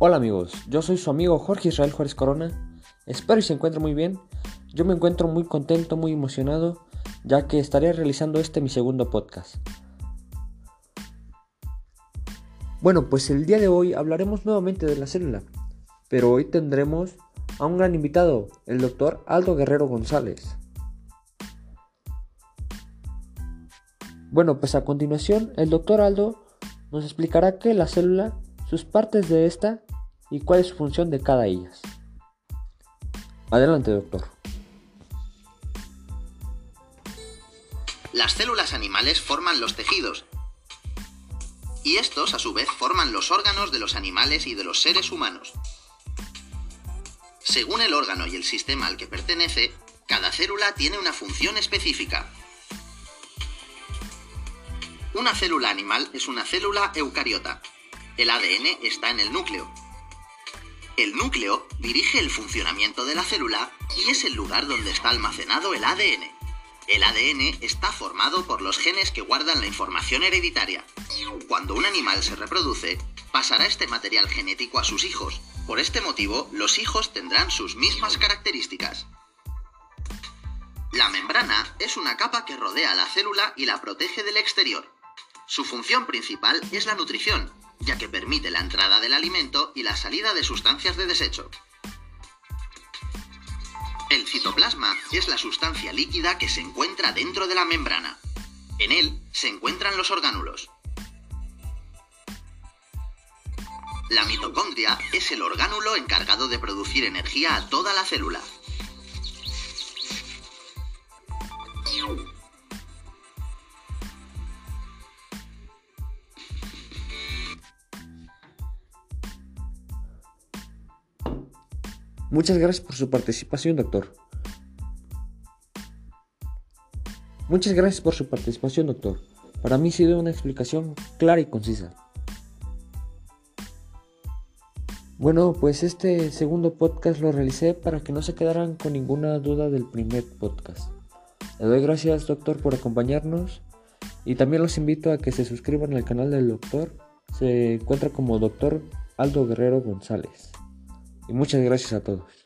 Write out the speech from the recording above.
Hola amigos, yo soy su amigo Jorge Israel Juárez Corona. Espero y se encuentre muy bien. Yo me encuentro muy contento, muy emocionado, ya que estaré realizando este mi segundo podcast. Bueno, pues el día de hoy hablaremos nuevamente de la célula, pero hoy tendremos a un gran invitado, el doctor Aldo Guerrero González. Bueno, pues a continuación el doctor Aldo nos explicará qué es la célula, sus partes de esta y cuál es su función de cada ellas. Adelante, doctor. Las células animales forman los tejidos y estos a su vez forman los órganos de los animales y de los seres humanos. Según el órgano y el sistema al que pertenece, cada célula tiene una función específica. Una célula animal es una célula eucariota. El ADN está en el núcleo, el núcleo dirige el funcionamiento de la célula y es el lugar donde está almacenado el ADN. El ADN está formado por los genes que guardan la información hereditaria. Cuando un animal se reproduce, pasará este material genético a sus hijos. Por este motivo, los hijos tendrán sus mismas características. La membrana es una capa que rodea la célula y la protege del exterior. Su función principal es la nutrición, ya que permite la entrada del alimento y la salida de sustancias de desecho. El citoplasma es la sustancia líquida que se encuentra dentro de la membrana. En él se encuentran los orgánulos. La mitocondria es el orgánulo encargado de producir energía a toda la célula. Muchas gracias por su participación, doctor. Muchas gracias por su participación, doctor. Para mí ha sido una explicación clara y concisa. Bueno, pues este segundo podcast lo realicé para que no se quedaran con ninguna duda del primer podcast. Le doy gracias, doctor, por acompañarnos y también los invito a que se suscriban al canal del doctor. Se encuentra como doctor Aldo Guerrero González. Y muchas gracias a todos.